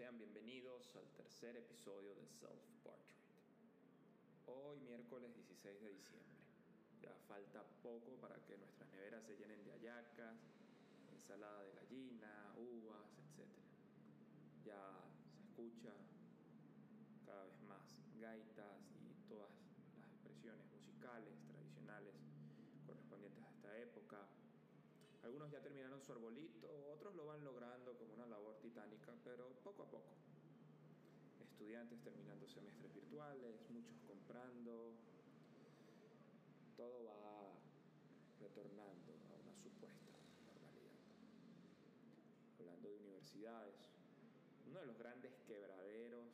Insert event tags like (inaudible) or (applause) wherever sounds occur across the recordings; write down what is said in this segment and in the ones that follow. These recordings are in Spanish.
Sean bienvenidos al tercer episodio de Self Portrait. Hoy miércoles 16 de diciembre. Ya falta poco para que nuestras neveras se llenen de hallacas, ensalada de gallina, uvas, etc. Ya se escucha cada vez más gaitas y todas las expresiones musicales tradicionales correspondientes a esta época. Algunos ya terminaron su arbolito, otros lo van logrando como una labor titánica, pero poco a poco. Estudiantes terminando semestres virtuales, muchos comprando, todo va retornando a una supuesta normalidad. Hablando de universidades, uno de los grandes quebraderos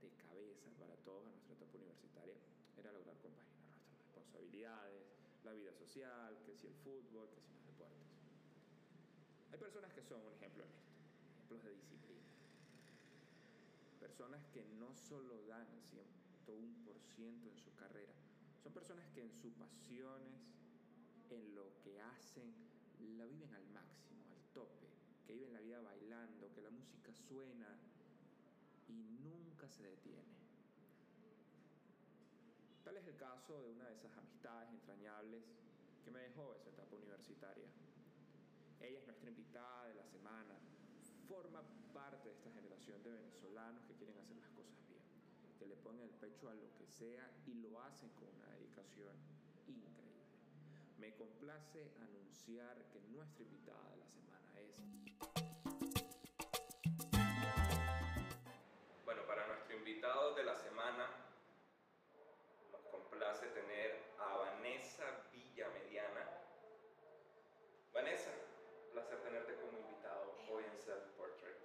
de cabeza para todos en nuestra etapa universitaria era lograr compaginar nuestras responsabilidades, la vida social, que si el fútbol, que si los deportes. Hay personas que son un ejemplo en esto, ejemplos de disciplina. Personas que no solo dan el 101% en su carrera, son personas que en sus pasiones, en lo que hacen, la viven al máximo, al tope, que viven la vida bailando, que la música suena y nunca se detiene. Tal es el caso de una de esas amistades entrañables que me dejó esa etapa universitaria. Ella es nuestra invitada de la semana, forma parte de esta generación de venezolanos que quieren hacer las cosas bien, que le ponen el pecho a lo que sea y lo hacen con una dedicación increíble. Me complace anunciar que nuestra invitada de la semana es... Bueno, para nuestro invitado de la semana nos complace tener a Vanessa Villamediana. Vanessa, un placer tenerte como invitado hoy en Self Portrait.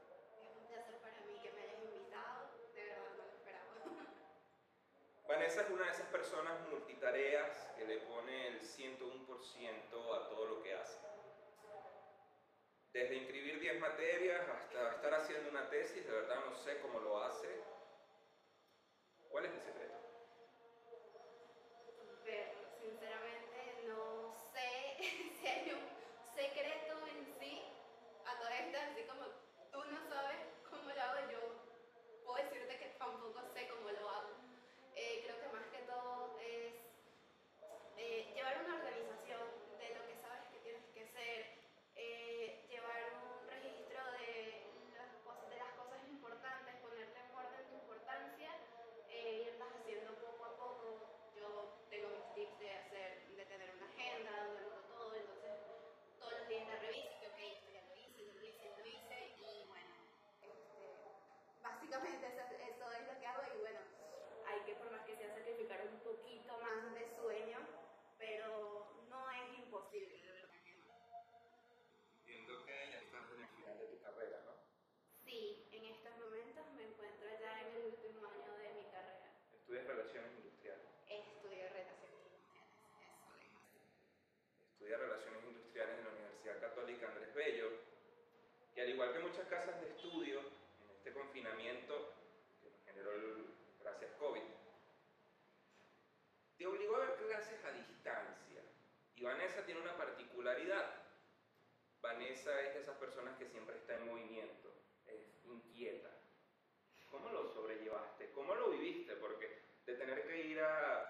Es un placer para mí que me hayas invitado, de verdad no lo esperaba. Vanessa es una de esas personas multitareas que le pone el 101% a todo lo que hace. Desde inscribir 10 materias hasta estar haciendo una tesis, de verdad no sé cómo lo hace. ¿Cuál es el secreto? Pero sinceramente no sé si hay un secreto en sí a todas estas, así como tú no sabes cómo lo hago, yo puedo decirte que tampoco sé cómo lo hago. Eh, creo que más que todo es eh, llevar una organización de lo que sabes que tienes que hacer, eh, llevar un registro de las, cosas, de las cosas importantes, ponerle en orden tu importancia, e irlas haciendo poco a poco. Yo tengo mis tips de hacer, de tener una agenda donde anoto todo, entonces todos los días la reviso, que ok, esto ya lo hice, ya lo hice, ya lo hice, y bueno, este, básicamente eso, eso es lo que hago y bueno, hay que por más que sea sacrificar un poquito más de sueño, pero no es imposible, de verdad que no. Entiendo que ya estás en el final de tu carrera, ¿no? Sí, en estos momentos me encuentro ya en el último año de mi carrera. Estudias Relaciones Industriales. Estudio relaciones industriales, eso es así. Estudia Relaciones Industriales en la Universidad Católica Andrés Bello, que al igual que muchas casas de estudio, en este confinamiento que nos generó el gracias COVID, te obligó a ver clases a distancia. Y Vanessa tiene una particularidad. Vanessa es de esas personas que siempre está en movimiento, es inquieta. ¿Cómo lo sobrellevaste? ¿Cómo lo viviste? Porque de tener que ir a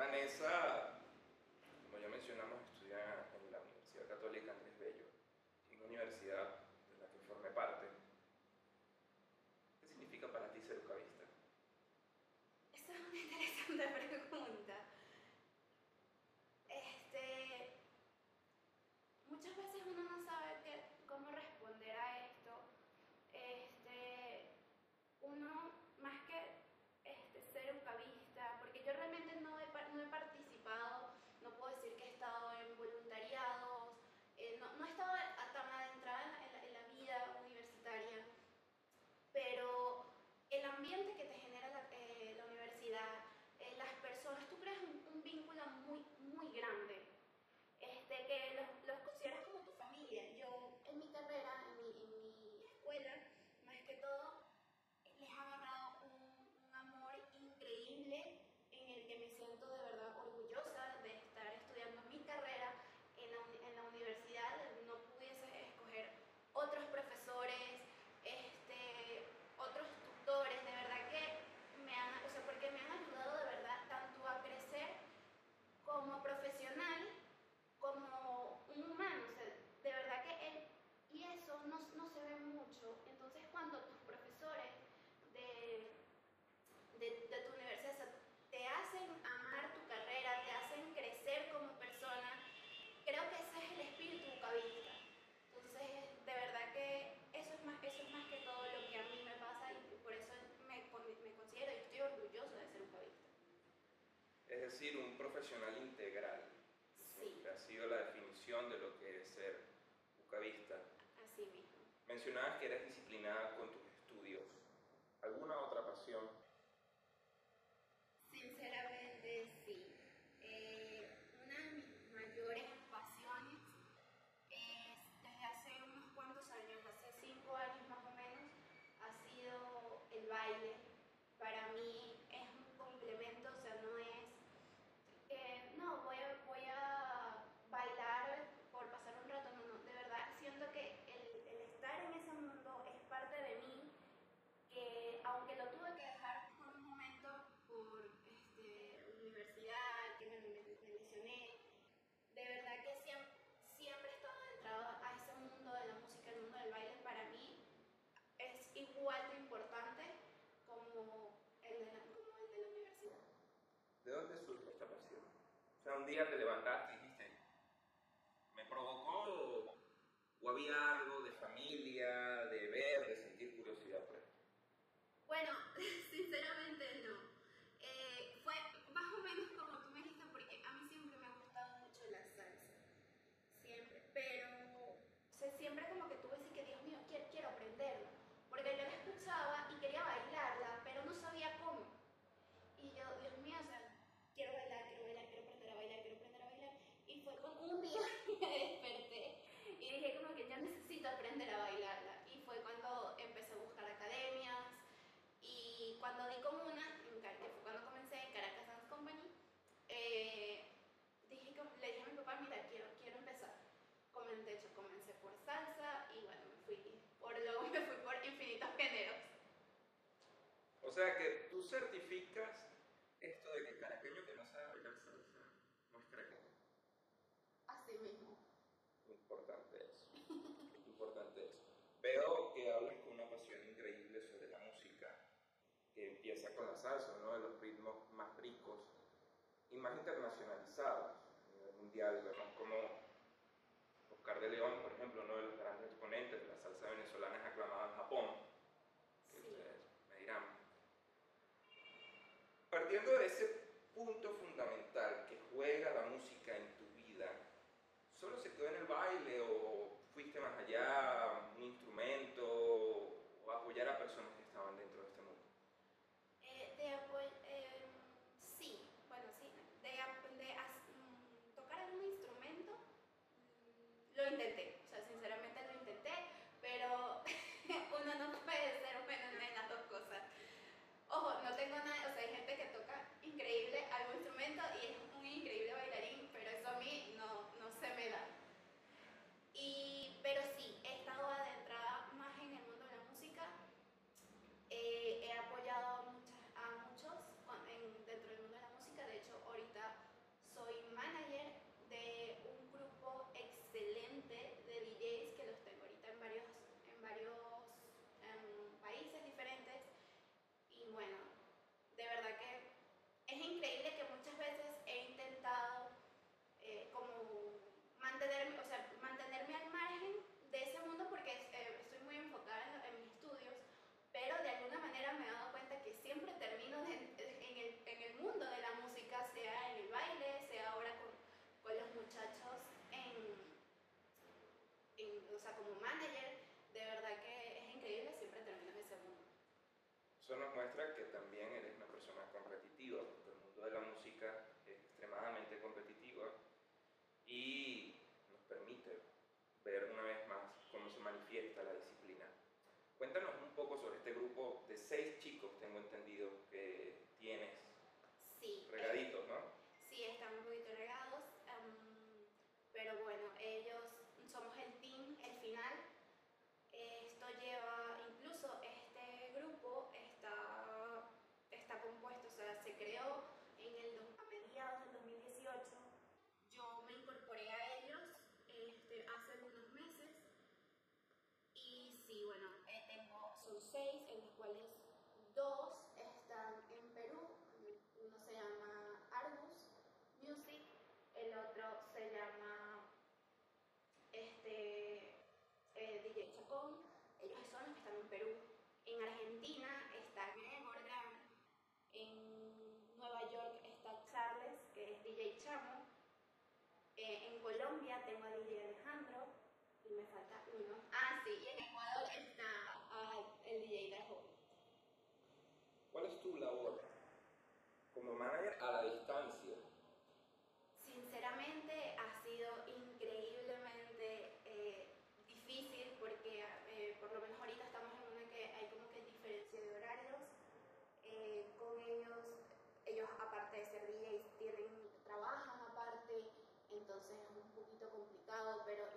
Vanessa decir, un profesional integral. Que ha sido la definición de lo que es ser bucavista. Así días de levantar. salsa, uno de los ritmos más ricos y más internacional muestra que también eres una persona competitiva, porque el mundo de la música es extremadamente competitivo y nos permite ver una vez más cómo se manifiesta la disciplina. Cuéntanos un poco sobre este grupo de seis chicos, tengo entendido, que tienes. Sí. Regaditos, ¿no? Sí, están un poquito regados, em, pero bueno, ellos somos el team, el final. Esto lleva, incluso este grupo está, está compuesto, o sea, se creó en el, a mediados del 2018. Yo me incorporé a ellos este, hace unos meses y sí, bueno, eh, tengo, son seis, en los cuales dos están en Perú, uno se llama Argus Music, el otro se llama este, eh, DJ Chacón, ellos son los que están en Perú. En Argentina está Gregor en Nueva York está Charles, que es DJ Chamo, eh, en Colombia tengo a DJ Alejandro, y me falta uno. Ah, sí, y en el DJ Dajo. ¿Cuál es tu labor como manager a la distancia? Sinceramente ha sido increíblemente eh, difícil porque eh, por lo menos ahorita estamos en una que hay como que diferencia de horarios. Eh, con ellos, ellos aparte de ser DJs tienen, trabajan aparte, entonces es un poquito complicado, pero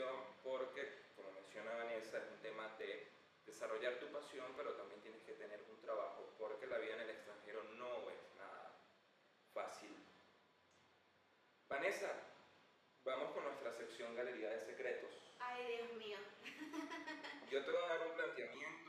sencillo porque, como menciona Vanessa, es un tema de desarrollar tu pasión, pero también tienes que tener un trabajo porque la vida en el extranjero no es nada fácil. Vanessa, vamos con nuestra sección Galería de Secretos. Ay, Dios mío. (laughs) Yo te voy a dar un planteamiento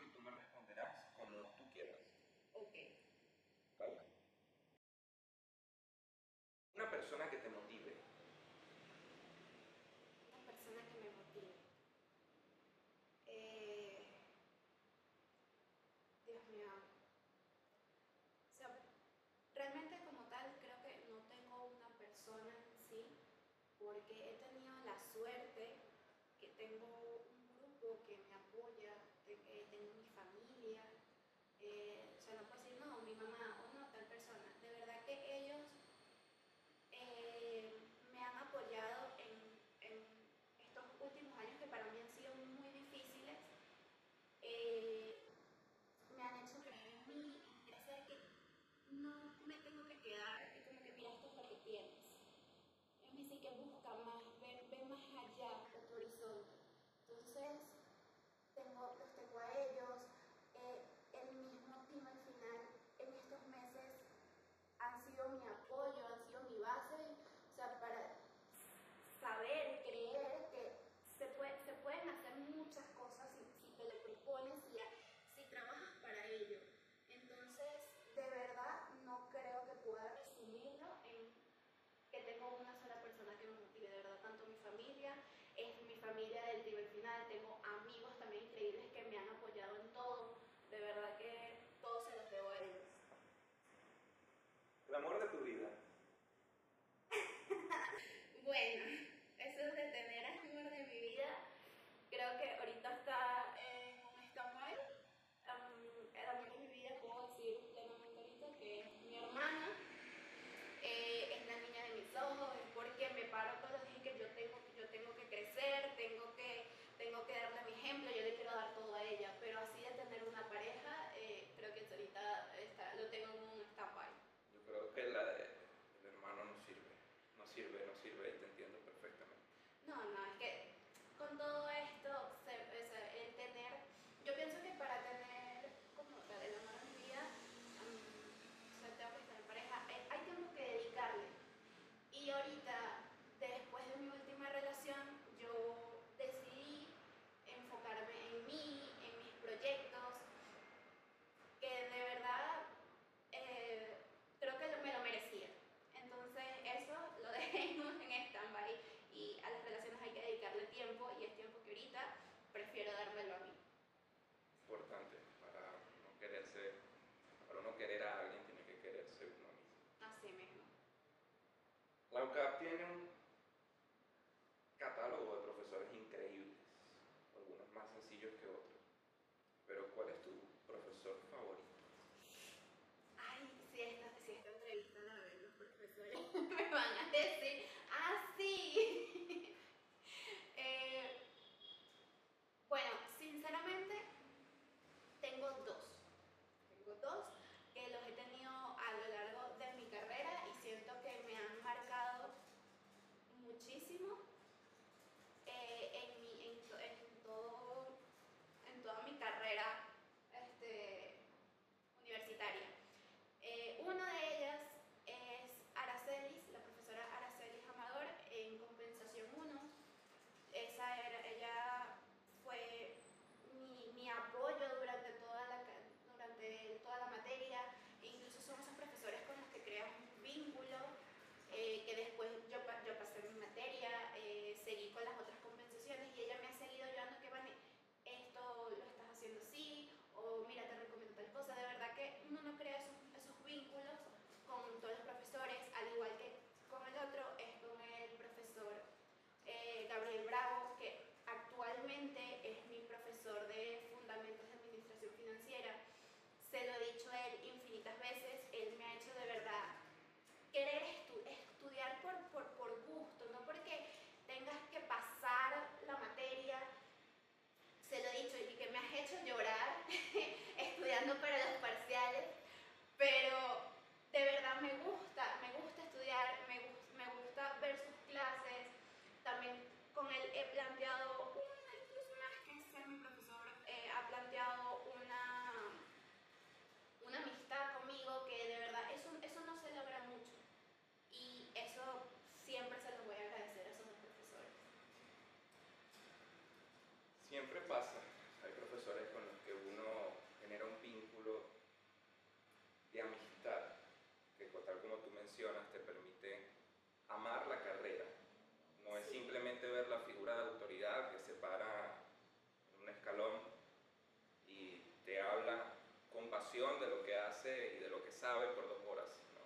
pasión, de lo que hace y de lo que sabe por dos horas, sino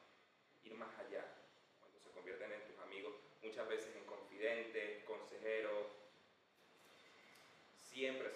ir más allá. Cuando se convierten en tus amigos, muchas veces en confidentes, consejeros, siempre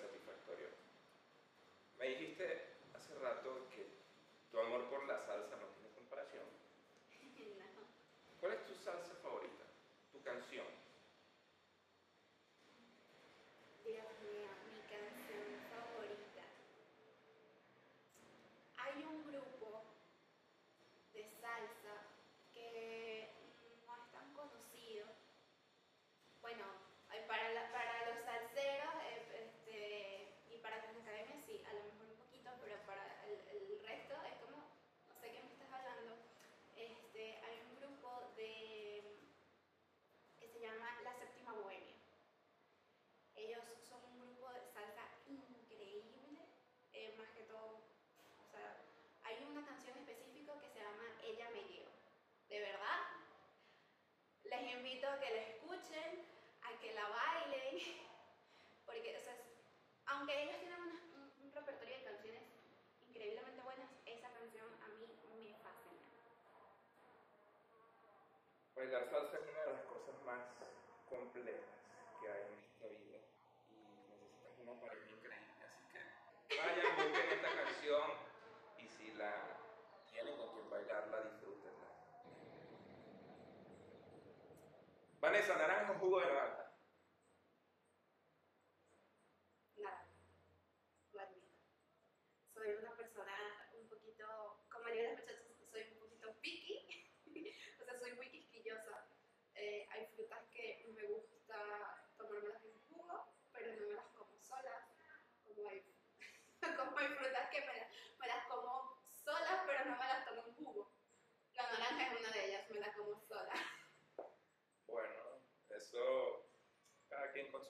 a que la escuchen, a que la bailen, (laughs) porque o aunque ellos tienen un, repertorio de canciones increíblemente buenas, esa canción a mí me fascina. Bailar salsa es una de las cosas más complejas Vanessa, naranja o jugo de naranja.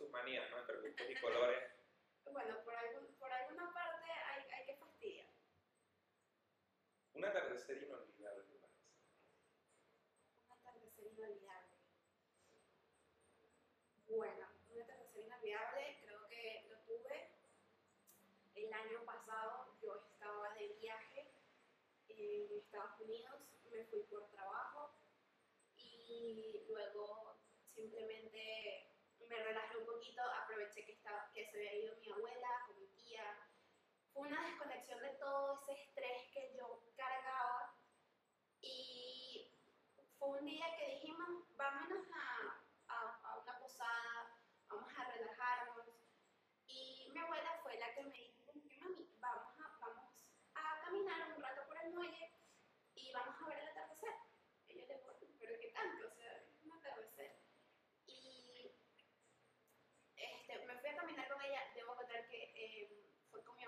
sus manías, ¿no? Entre gustos y colores. bueno, por, algún, por alguna parte hay, hay que fastidiar. Un atardecer inolvidable, Un atardecer inolvidable. Bueno, un atardecer inolvidable creo que lo tuve el año pasado. Yo estaba de viaje en Estados Unidos, me fui por trabajo y luego simplemente me relajé un poquito, aproveché que, estaba, que se había ido mi abuela o mi tía. Fue una desconexión de todo ese estrés que yo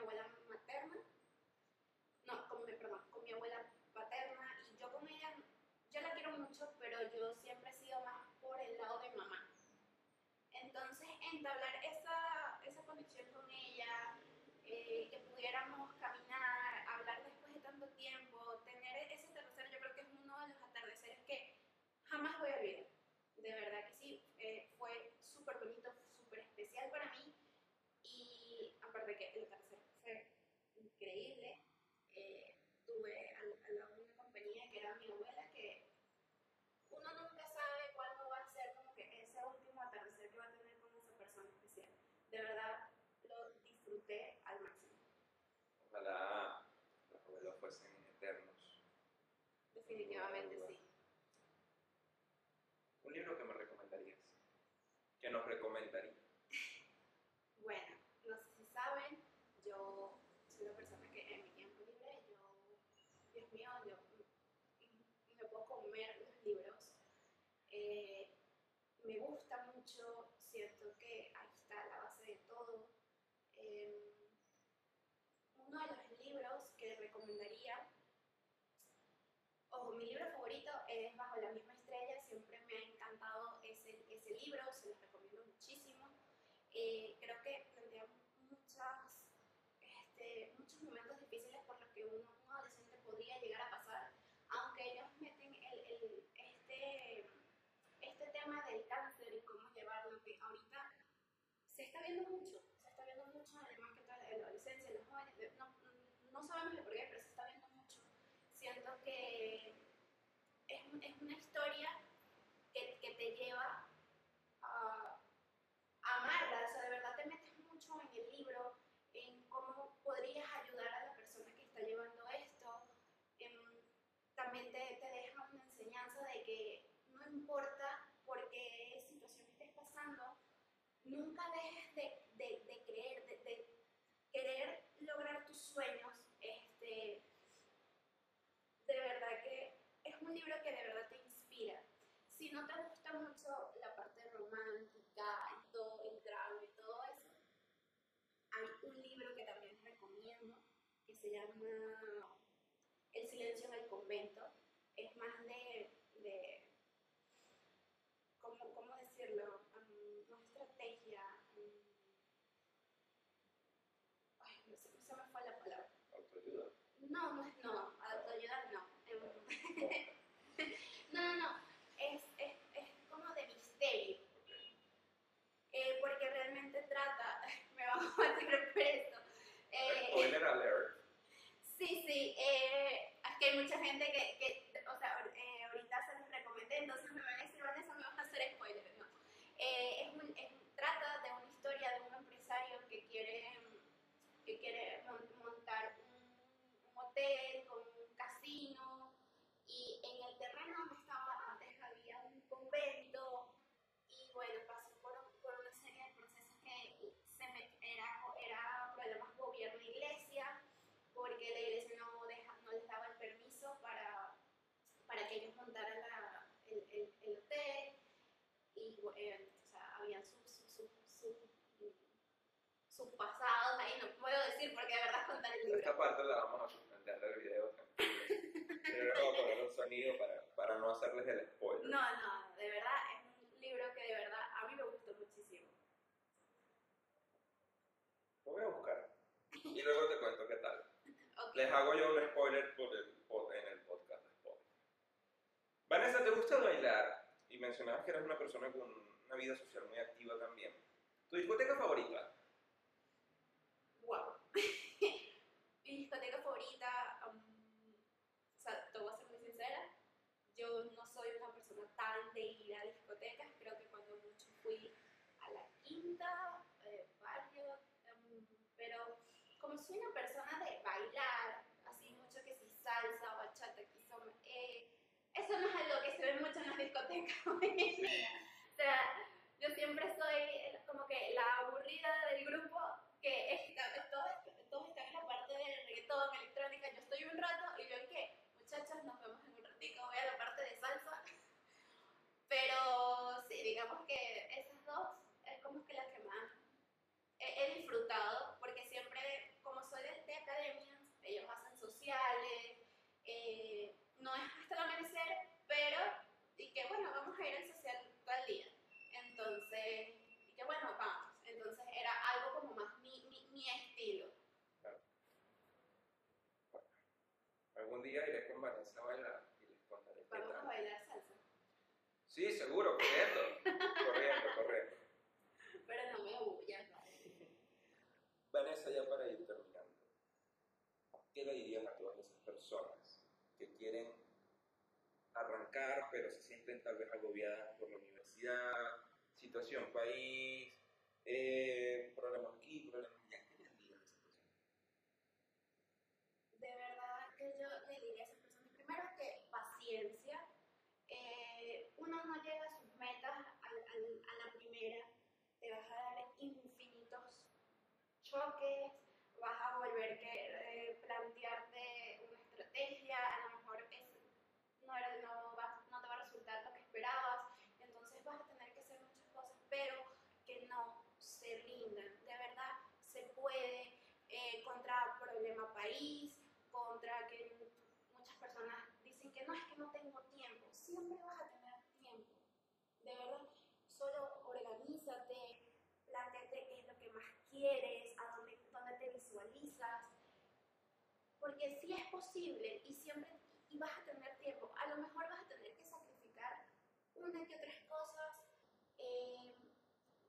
abuela materna, no, con mi, abuela paterna y yo con ella, yo la quiero mucho, pero yo siempre he sido más por el lado de mamá. Entonces, en entablar Definitivamente sí. ¿Un libro que me recomendarías? ¿Que nos recomendaría? (laughs) Bueno, no sé si saben, yo soy una persona que en mi tiempo libre, yo, Dios mío, yo me puedo comer los libros. Eh, me gusta creo que plantea muchas, este, muchos momentos difíciles por los que uno, un adolescente podría llegar a pasar, aunque ellos meten este, este tema del cáncer y cómo llevarlo, que ahorita se está viendo mucho, se está viendo mucho, además que toda la adolescencia, los jóvenes, no, no sabemos el por qué, pero se está viendo mucho. Siento que es, es una historia nunca dejes de, de- de creer, de, de querer lograr tus sueños. Este, de verdad que es un libro que de verdad te inspira. Si no te gusta mucho la parte romántica y todo el drama y todo eso, hay un libro que también recomiendo que se llama El silencio en el convento. Es más de, de ¿cómo, cómo decirlo? Um, no estrategia. um, ay, no sé, se me fue la palabra. Autoayuda. No, no es no, autoayuda no. Em, no, no, no, es, es, es como de misterio. Eh, porque realmente trata, me van a meter preso. Eh, Spoiler Sí, sí, eh, que hay mucha gente que o sea, eh, ahorita se los recomendé, entonces me van a decir, Vanessa, me vas a hacer spoiler, ¿no? Eh, es un, es- trata de una historia de un empresario que quiere, que quiere mon- montar un, un hotel con un casino y en el terreno donde estaba antes había un convento y bueno, pasó por, por una serie de procesos que se met- era, era problemas gobierno-iglesia porque la iglesia no, deja, no les daba el permiso para, para que ellos montaran la- el, el, el hotel y eh, o sea, habían sus sus sus sus- sus pasados ahí, no puedo decir porque de verdad contar el libro. Esta parte la vamos a suspender del video. Pero vamos a poner un sonido para, para no hacerles el spoiler. No, no, de verdad es un libro que de verdad a mí me gustó muchísimo. Lo voy a buscar. (laughs) Y luego te cuento qué tal. Ok. Les hago yo un spoiler por el, pod- en el podcast de Spotify. Vanessa, ¿te gusta bailar? Y mencionabas que eres una persona con una vida social muy activa también. ¿Tu discoteca favorita? Wow. Mi discoteca favorita, um, o sea, te voy a ser muy sincera, yo no soy una persona tan de ir a discotecas, creo que cuando mucho fui a la quinta, eh, barrio, um, pero como soy una persona de bailar, así mucho que si salsa, bachata, quizá, eh, eso no es algo que se ve mucho en las discotecas. (laughs) O sea, yo siempre soy como que la aburrida del grupo que está, todos, todos están en la parte del reggaetón, electrónica, yo estoy un rato y yo que, muchachas, nos vemos en un ratito, voy a la parte de salsa. (laughs) Pero sí, digamos que esas dos es como que las que más he, he disfrutado, porque siempre, como soy de, de academias, ellos hacen eh, no es hasta el amanecer, pero, y que bueno, vamos a ir al social tal día. Entonces, y que bueno, vamos. Entonces era algo como más mi, mi, mi estilo. Algún día iré con Vanessa a bailar y les contaré qué Vamos a tal. bailar salsa. Sí, seguro, corriendo. corriendo, corriendo. Pero no me huyas, ¿vale? Vanessa, ya para ir terminando, ¿qué le dirías a todas esas personas que quieren arrancar, pero se sienten tal vez agobiadas por la universidad, situación país, eh, problemas aquí, problemas allá? ¿Qué les a esas personas? De verdad que yo le diría a esas personas, primero que paciencia, eh, uno no llega a sus metas a la primera, te vas a dar infinitos choques, vas a volver que eh, plantearte una estrategia, a lo mejor es, no, era- no, va- no te va a resultar lo que esperabas, entonces vas a tener que hacer muchas cosas, pero que no se rindan, de verdad se puede, eh, contra problema país, contra que muchas personas dicen que no es que no tengo tiempo, siempre vas a tener tiempo, de verdad, solo organízate, planteate qué es lo que más quieres, a dónde, dónde te visualizas. Porque sí es posible y siempre y vas a tener tiempo. A lo mejor vas a tener que sacrificar una que otras cosas. eh,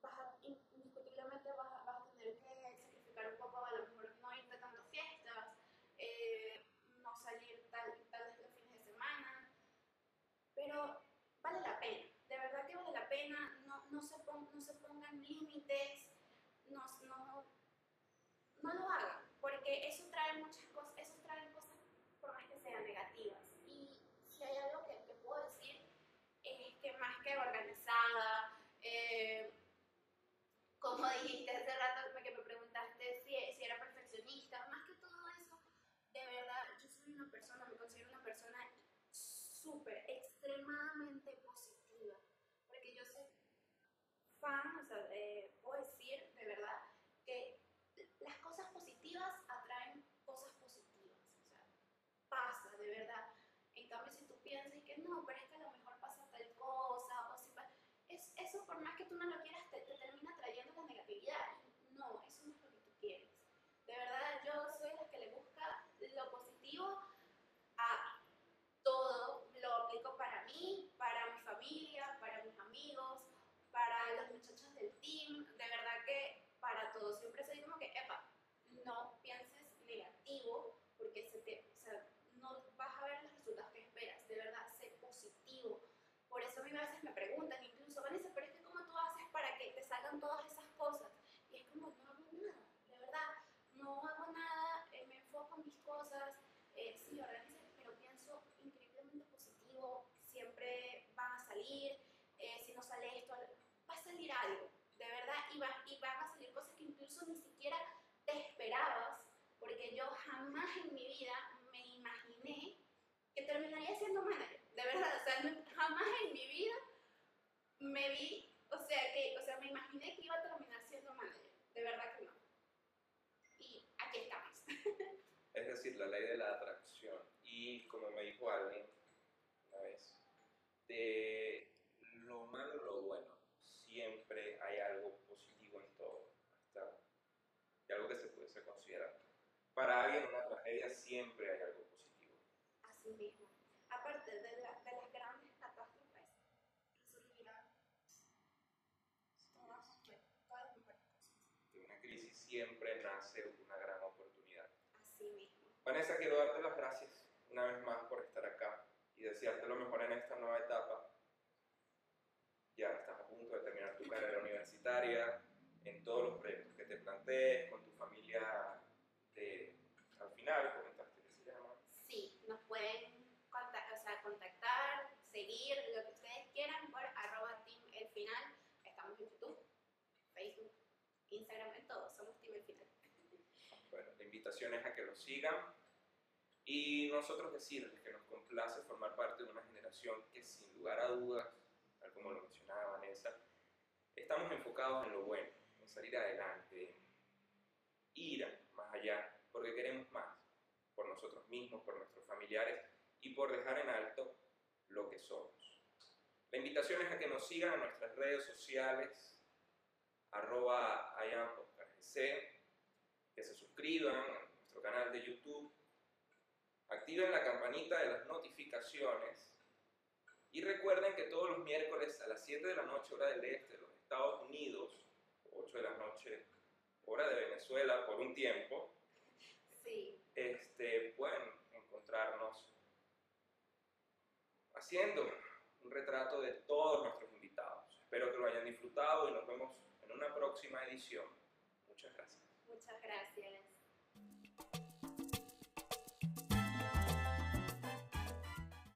vas a, indiscutiblemente vas a, vas a tener que sacrificar un poco, a lo mejor no irte tanto a fiestas, eh, no salir tal, tal vez los fines de semana, pero vale la pena, de verdad que vale la pena, no, no, se, pon- no se pongan límites, no, no, no lo hagan, porque eso trae muchas cosas, eso trae cosas por más que sean negativas. Y si hay algo que, puedo decir, es que más que organizada, eh, como dijiste hace rato que me preguntaste si, si era perfeccionista, más que todo eso, de verdad, yo soy una persona, me considero una persona súper, extremadamente positiva, porque yo soy fan, o sea, eh, puedo decir de verdad que las cosas positivas atraen cosas positivas, o sea, pasa de verdad. En cambio, si tú piensas que no, pero es que a lo mejor pasa tal cosa, o si pa- es, eso por más que tú no lo quieras, te, te termina trayendo la negatividad. Y No, eso no es lo que tú quieres. De verdad, yo soy la que le busca lo positivo a todo. Lo aplico para mí, para mi familia, para mis amigos, para los muchachos del team. De verdad que para todo. Siempre soy como que, epa, no pienses negativo, porque se te, o sea, no vas a ver los resultados que esperas. De verdad, sé positivo. Por eso a mí a veces me preguntan, incluso, Vanessa, pero es que ¿cómo tú haces para que te salgan todas esas cosas? Y es como, no hago nada, de verdad, no hago nada, eh, me enfoco en mis cosas, eh, sí, organizo, pero pienso increíblemente positivo, siempre van a salir, eh, si no sale esto, va a salir algo, de verdad, y, va, y van a salir cosas que incluso ni siquiera esperabas, porque yo jamás en mi vida me imaginé que terminaría siendo manager, de verdad, o sea, jamás en mi vida me vi, o sea, que, o sea, me imaginé que iba a terminar siendo manager, de verdad que no. Y aquí estamos. (laughs) Es decir, la ley de la atracción. Y como me dijo alguien una vez, de lo malo a lo bueno, siempre hay algo positivo en todo. Hasta y algo que se pudiese considerar. Para alguien una tragedia siempre hay algo positivo. Así mismo. Aparte de, la- de las grandes catástrofes, resurgirán todas, todas las mejores cosas. De una crisis siempre nace una gran oportunidad. Así mismo. Vanessa, quiero darte las gracias una vez más por estar acá y desearte lo mejor en esta nueva etapa. Ya estás a punto de terminar tu carrera universitaria, en todos los proyectos que te plantees, con tu familia comentaste que se llama. Sí, nos pueden conta- o sea, contactar, seguir, lo que ustedes quieran por arroba team el final. Estamos en YouTube, Facebook, Instagram, en todo. Somos team el final. Bueno, la invitación es a que lo sigan y nosotros decirles que nos complace formar parte de una generación que sin lugar a dudas, tal como lo mencionaba Vanessa, estamos enfocados en lo bueno, en salir adelante, ir más allá, porque queremos más, nosotros mismos, por nuestros familiares y por dejar en alto lo que somos. La invitación es a que nos sigan en nuestras redes sociales, arroba que se suscriban a nuestro canal de YouTube, activen la campanita de las notificaciones y recuerden que todos los miércoles a las 7 de la noche, hora del este de los Estados Unidos, 8 de la noche, hora de Venezuela, por un tiempo, Sí, este, pueden encontrarnos haciendo un retrato de todos nuestros invitados. Espero que lo hayan disfrutado y nos vemos en una próxima edición. Muchas gracias. Muchas gracias.